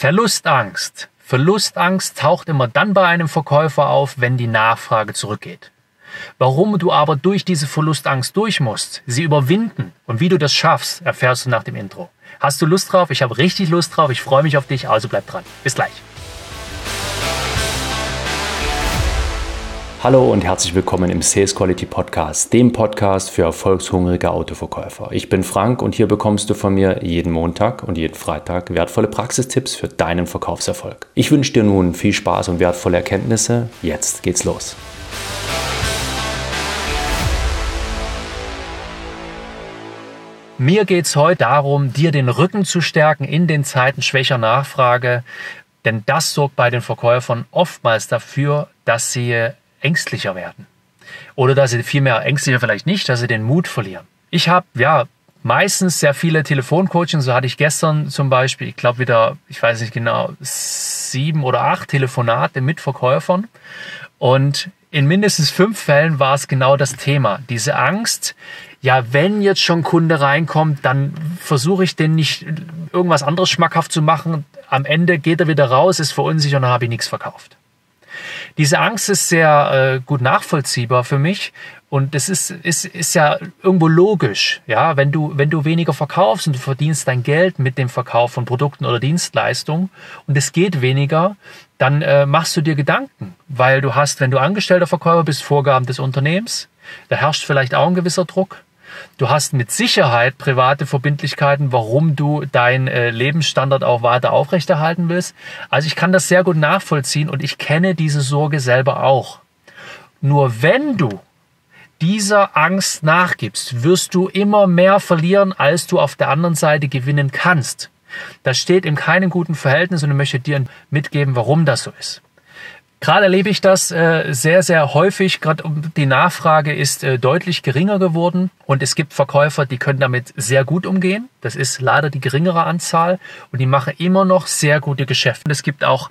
Verlustangst. Verlustangst taucht immer dann bei einem Verkäufer auf, wenn die Nachfrage zurückgeht. Warum du aber durch diese Verlustangst durch musst, sie überwinden und wie du das schaffst, erfährst du nach dem Intro. Hast du Lust drauf? Ich habe richtig Lust drauf. Ich freue mich auf dich, also bleib dran. Bis gleich. Hallo und herzlich willkommen im Sales Quality Podcast, dem Podcast für erfolgshungrige Autoverkäufer. Ich bin Frank und hier bekommst du von mir jeden Montag und jeden Freitag wertvolle Praxistipps für deinen Verkaufserfolg. Ich wünsche dir nun viel Spaß und wertvolle Erkenntnisse. Jetzt geht's los. Mir geht's heute darum, dir den Rücken zu stärken in den Zeiten schwächer Nachfrage, denn das sorgt bei den Verkäufern oftmals dafür, dass sie ängstlicher werden. Oder dass sie vielmehr ängstlicher vielleicht nicht, dass sie den Mut verlieren. Ich habe ja meistens sehr viele Telefoncoachings. So hatte ich gestern zum Beispiel, ich glaube wieder, ich weiß nicht genau, sieben oder acht Telefonate mit Verkäufern. Und in mindestens fünf Fällen war es genau das Thema. Diese Angst, ja, wenn jetzt schon Kunde reinkommt, dann versuche ich den nicht irgendwas anderes schmackhaft zu machen. Am Ende geht er wieder raus, ist verunsichert und dann habe ich nichts verkauft. Diese Angst ist sehr äh, gut nachvollziehbar für mich und das ist, ist, ist ja irgendwo logisch. Ja, wenn du, wenn du weniger verkaufst und du verdienst dein Geld mit dem Verkauf von Produkten oder Dienstleistungen und es geht weniger, dann äh, machst du dir Gedanken, weil du hast, wenn du angestellter Verkäufer bist, Vorgaben des Unternehmens, da herrscht vielleicht auch ein gewisser Druck. Du hast mit Sicherheit private Verbindlichkeiten, warum du deinen äh, Lebensstandard auch weiter aufrechterhalten willst. Also ich kann das sehr gut nachvollziehen und ich kenne diese Sorge selber auch. Nur wenn du dieser Angst nachgibst, wirst du immer mehr verlieren, als du auf der anderen Seite gewinnen kannst. Das steht in keinem guten Verhältnis und ich möchte dir mitgeben, warum das so ist. Gerade erlebe ich das äh, sehr, sehr häufig. Gerade die Nachfrage ist äh, deutlich geringer geworden und es gibt Verkäufer, die können damit sehr gut umgehen. Das ist leider die geringere Anzahl und die machen immer noch sehr gute Geschäfte. Und es gibt auch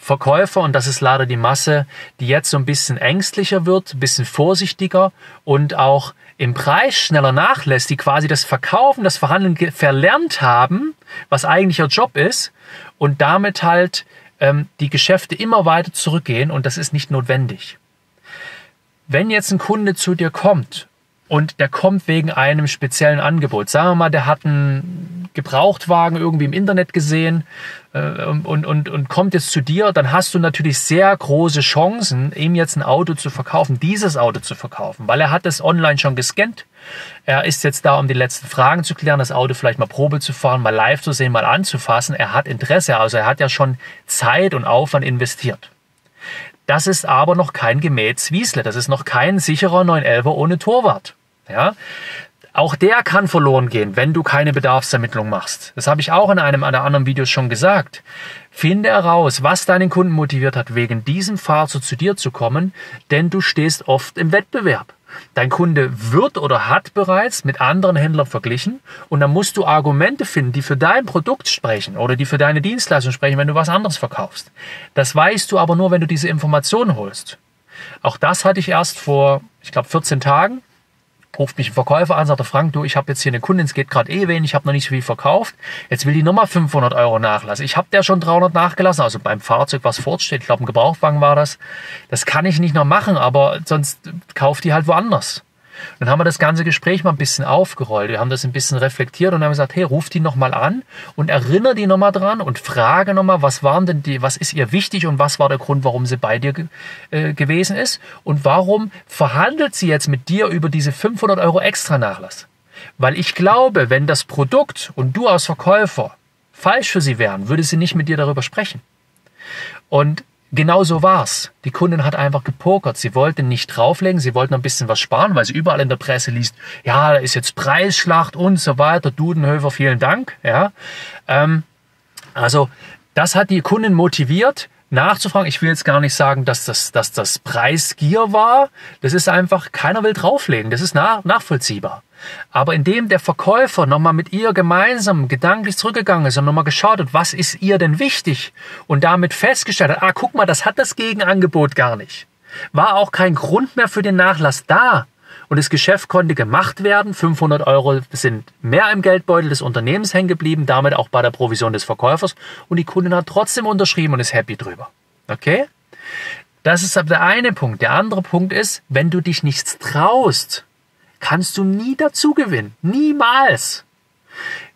Verkäufer, und das ist leider die Masse, die jetzt so ein bisschen ängstlicher wird, ein bisschen vorsichtiger und auch im Preis schneller nachlässt, die quasi das Verkaufen, das Verhandeln verlernt haben, was eigentlich ihr Job ist, und damit halt ähm, die Geschäfte immer weiter zurückgehen und das ist nicht notwendig. Wenn jetzt ein Kunde zu dir kommt und der kommt wegen einem speziellen Angebot, sagen wir mal, der hat einen Gebrauchtwagen irgendwie im Internet gesehen äh, und, und, und kommt jetzt zu dir, dann hast du natürlich sehr große Chancen, ihm jetzt ein Auto zu verkaufen, dieses Auto zu verkaufen, weil er hat es online schon gescannt. Er ist jetzt da, um die letzten Fragen zu klären, das Auto vielleicht mal Probe zu fahren, mal live zu sehen, mal anzufassen. Er hat Interesse, also er hat ja schon Zeit und Aufwand investiert. Das ist aber noch kein gemäht Zwiesle. Das ist noch kein sicherer 911er ohne Torwart. Ja, auch der kann verloren gehen, wenn du keine Bedarfsermittlung machst. Das habe ich auch in einem einer anderen Videos schon gesagt. Finde heraus, was deinen Kunden motiviert hat, wegen diesem Fahrzeug zu dir zu kommen, denn du stehst oft im Wettbewerb. Dein Kunde wird oder hat bereits mit anderen Händlern verglichen und dann musst du Argumente finden, die für dein Produkt sprechen oder die für deine Dienstleistung sprechen, wenn du was anderes verkaufst. Das weißt du aber nur, wenn du diese Informationen holst. Auch das hatte ich erst vor, ich glaube, 14 Tagen ruft mich ein Verkäufer an, sagt der Frank, du, ich habe jetzt hier eine Kundin, es geht gerade eh wenig, ich habe noch nicht so viel verkauft. Jetzt will die nochmal 500 Euro nachlassen. Ich habe der schon 300 nachgelassen, also beim Fahrzeug, was fortsteht, ich glaube ein Gebrauchtwagen war das. Das kann ich nicht noch machen, aber sonst kauft die halt woanders. Dann haben wir das ganze Gespräch mal ein bisschen aufgerollt. Wir haben das ein bisschen reflektiert und haben gesagt, hey, ruf die nochmal an und erinnere die nochmal dran und frage nochmal, was waren denn die, was ist ihr wichtig und was war der Grund, warum sie bei dir äh, gewesen ist und warum verhandelt sie jetzt mit dir über diese 500 Euro extra Nachlass? Weil ich glaube, wenn das Produkt und du als Verkäufer falsch für sie wären, würde sie nicht mit dir darüber sprechen. Und Genau so war's. Die Kundin hat einfach gepokert. Sie wollte nicht drauflegen, sie wollte noch ein bisschen was sparen, weil sie überall in der Presse liest, ja, da ist jetzt Preisschlacht und so weiter. Dudenhöfer, vielen Dank. Ja, ähm, also das hat die Kundin motiviert, nachzufragen. Ich will jetzt gar nicht sagen, dass das, dass das Preisgier war. Das ist einfach, keiner will drauflegen. Das ist nach, nachvollziehbar. Aber indem der Verkäufer nochmal mit ihr gemeinsam gedanklich zurückgegangen ist und nochmal geschaut hat, was ist ihr denn wichtig und damit festgestellt hat, ah, guck mal, das hat das Gegenangebot gar nicht. War auch kein Grund mehr für den Nachlass da. Und das Geschäft konnte gemacht werden. 500 Euro sind mehr im Geldbeutel des Unternehmens hängen geblieben, damit auch bei der Provision des Verkäufers und die Kundin hat trotzdem unterschrieben und ist happy drüber. Okay? Das ist aber der eine Punkt. Der andere Punkt ist, wenn du dich nichts traust, kannst du nie dazu gewinnen. Niemals.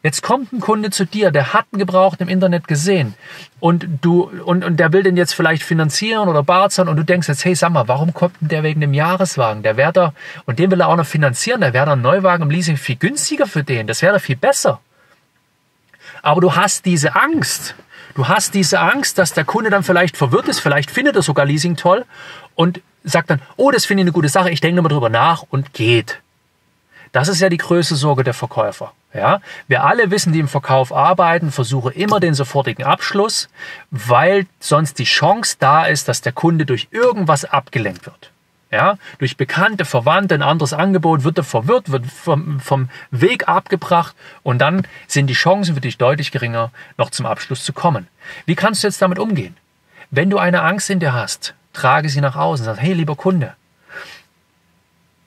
Jetzt kommt ein Kunde zu dir, der hat einen Gebraucht im Internet gesehen und du und, und der will den jetzt vielleicht finanzieren oder barzern und du denkst jetzt, hey, sag mal, warum kommt denn der wegen dem Jahreswagen? Der wäre da und den will er auch noch finanzieren, der wäre ein Neuwagen im Leasing viel günstiger für den, das wäre viel besser. Aber du hast diese Angst. Du hast diese Angst, dass der Kunde dann vielleicht verwirrt ist, vielleicht findet er sogar Leasing toll und sagt dann, oh, das finde ich eine gute Sache, ich denke nochmal drüber nach und geht. Das ist ja die größte Sorge der Verkäufer. Ja, wir alle wissen, die im Verkauf arbeiten, versuche immer den sofortigen Abschluss, weil sonst die Chance da ist, dass der Kunde durch irgendwas abgelenkt wird. Ja, durch bekannte Verwandte, ein anderes Angebot wird er verwirrt, wird vom, vom Weg abgebracht und dann sind die Chancen für dich deutlich geringer, noch zum Abschluss zu kommen. Wie kannst du jetzt damit umgehen? Wenn du eine Angst in dir hast, trage sie nach außen, sag, hey, lieber Kunde,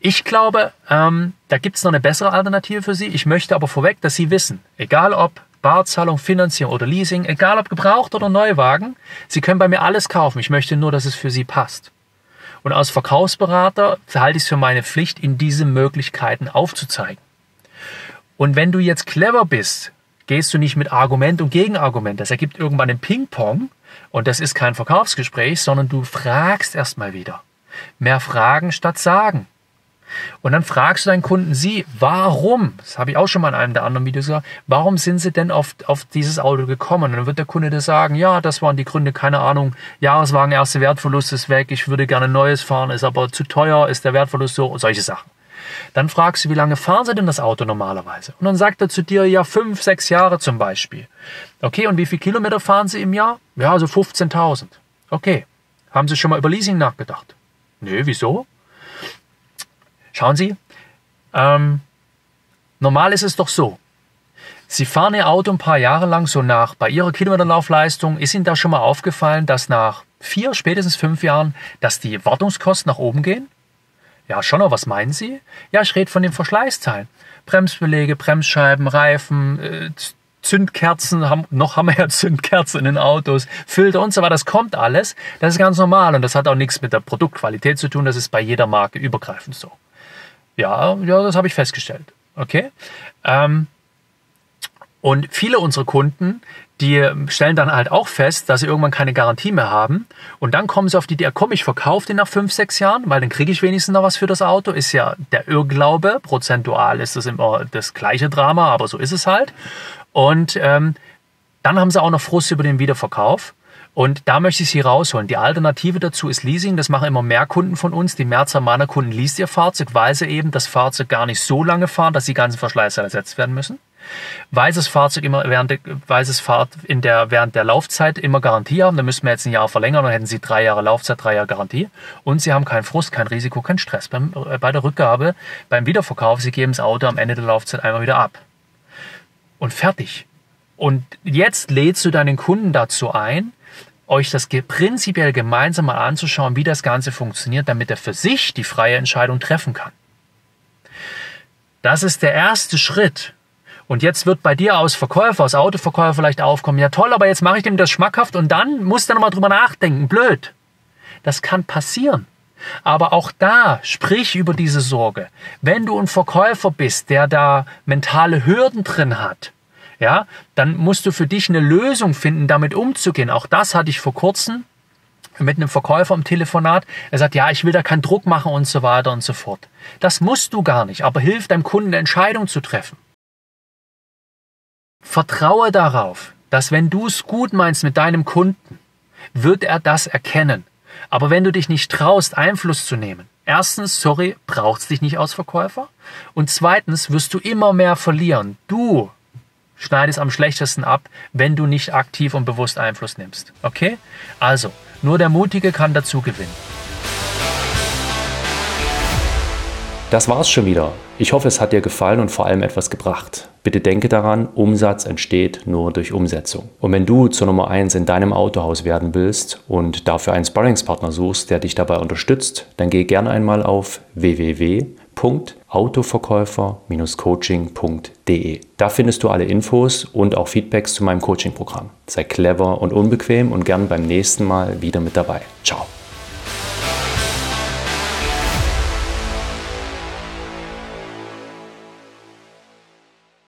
ich glaube, ähm, da gibt es noch eine bessere Alternative für Sie. Ich möchte aber vorweg, dass Sie wissen, egal ob Barzahlung, Finanzierung oder Leasing, egal ob gebraucht oder Neuwagen, Sie können bei mir alles kaufen. Ich möchte nur, dass es für Sie passt. Und als Verkaufsberater halte ich es für meine Pflicht, Ihnen diese Möglichkeiten aufzuzeigen. Und wenn du jetzt clever bist, gehst du nicht mit Argument und Gegenargument. Das ergibt irgendwann ein Ping-Pong und das ist kein Verkaufsgespräch, sondern du fragst erstmal wieder. Mehr Fragen statt Sagen. Und dann fragst du deinen Kunden sie, warum, das habe ich auch schon mal in einem der anderen Videos gesagt, warum sind sie denn auf, auf dieses Auto gekommen? Und dann wird der Kunde dir sagen, ja, das waren die Gründe, keine Ahnung, Jahreswagen, erste Wertverlust ist weg, ich würde gerne Neues fahren, ist aber zu teuer, ist der Wertverlust so, solche Sachen. Dann fragst du, wie lange fahren sie denn das Auto normalerweise? Und dann sagt er zu dir, ja, fünf, sechs Jahre zum Beispiel. Okay, und wie viel Kilometer fahren sie im Jahr? Ja, also 15.000. Okay. Haben sie schon mal über Leasing nachgedacht? Nö, wieso? Schauen Sie, ähm, normal ist es doch so. Sie fahren Ihr Auto ein paar Jahre lang so nach. Bei Ihrer Kilometerlaufleistung ist Ihnen da schon mal aufgefallen, dass nach vier, spätestens fünf Jahren, dass die Wartungskosten nach oben gehen? Ja, schon, aber was meinen Sie? Ja, ich rede von den Verschleißteilen. Bremsbelege, Bremsscheiben, Reifen, äh, Zündkerzen, haben, noch haben wir ja Zündkerzen in den Autos, Filter und so weiter, das kommt alles. Das ist ganz normal und das hat auch nichts mit der Produktqualität zu tun, das ist bei jeder Marke übergreifend so. Ja, ja, das habe ich festgestellt. Okay. Ähm, und viele unserer Kunden, die stellen dann halt auch fest, dass sie irgendwann keine Garantie mehr haben. Und dann kommen sie auf die Idee, komm, ich verkaufe den nach fünf, sechs Jahren, weil dann kriege ich wenigstens noch was für das Auto. Ist ja der Irrglaube. Prozentual ist das immer das gleiche Drama, aber so ist es halt. Und ähm, dann haben sie auch noch Frust über den Wiederverkauf. Und da möchte ich Sie rausholen. Die Alternative dazu ist Leasing. Das machen immer mehr Kunden von uns. Die Mehrzahl meiner Kunden liest ihr Fahrzeug, weil sie eben das Fahrzeug gar nicht so lange fahren, dass die ganzen Verschleißteile ersetzt werden müssen. Weil sie das Fahrzeug immer während, der, weil sie es Fahrt in der, während der Laufzeit immer Garantie haben. Dann müssen wir jetzt ein Jahr verlängern, dann hätten sie drei Jahre Laufzeit, drei Jahre Garantie. Und sie haben keinen Frust, kein Risiko, keinen Stress beim, äh, bei der Rückgabe, beim Wiederverkauf. Sie geben das Auto am Ende der Laufzeit einmal wieder ab. Und fertig. Und jetzt lädst du deinen Kunden dazu ein, euch das prinzipiell gemeinsam mal anzuschauen, wie das Ganze funktioniert, damit er für sich die freie Entscheidung treffen kann. Das ist der erste Schritt. Und jetzt wird bei dir aus Verkäufer, aus Autoverkäufer vielleicht aufkommen, ja toll, aber jetzt mache ich dem das schmackhaft und dann muss er nochmal drüber nachdenken. Blöd. Das kann passieren. Aber auch da sprich über diese Sorge. Wenn du ein Verkäufer bist, der da mentale Hürden drin hat, ja, dann musst du für dich eine Lösung finden, damit umzugehen. Auch das hatte ich vor kurzem mit einem Verkäufer im Telefonat. Er sagt, ja, ich will da keinen Druck machen und so weiter und so fort. Das musst du gar nicht, aber hilf deinem Kunden eine Entscheidung zu treffen. Vertraue darauf, dass wenn du es gut meinst mit deinem Kunden, wird er das erkennen. Aber wenn du dich nicht traust, Einfluss zu nehmen, erstens, sorry, brauchst dich nicht als Verkäufer. Und zweitens wirst du immer mehr verlieren. Du schneide es am schlechtesten ab, wenn du nicht aktiv und bewusst Einfluss nimmst. Okay? Also, nur der Mutige kann dazu gewinnen. Das war's schon wieder. Ich hoffe, es hat dir gefallen und vor allem etwas gebracht. Bitte denke daran, Umsatz entsteht nur durch Umsetzung. Und wenn du zur Nummer 1 in deinem Autohaus werden willst und dafür einen Sparringspartner suchst, der dich dabei unterstützt, dann geh gerne einmal auf www www.autoverkäufer-coaching.de. Da findest du alle Infos und auch Feedbacks zu meinem Coaching-Programm. Sei clever und unbequem und gern beim nächsten Mal wieder mit dabei. Ciao.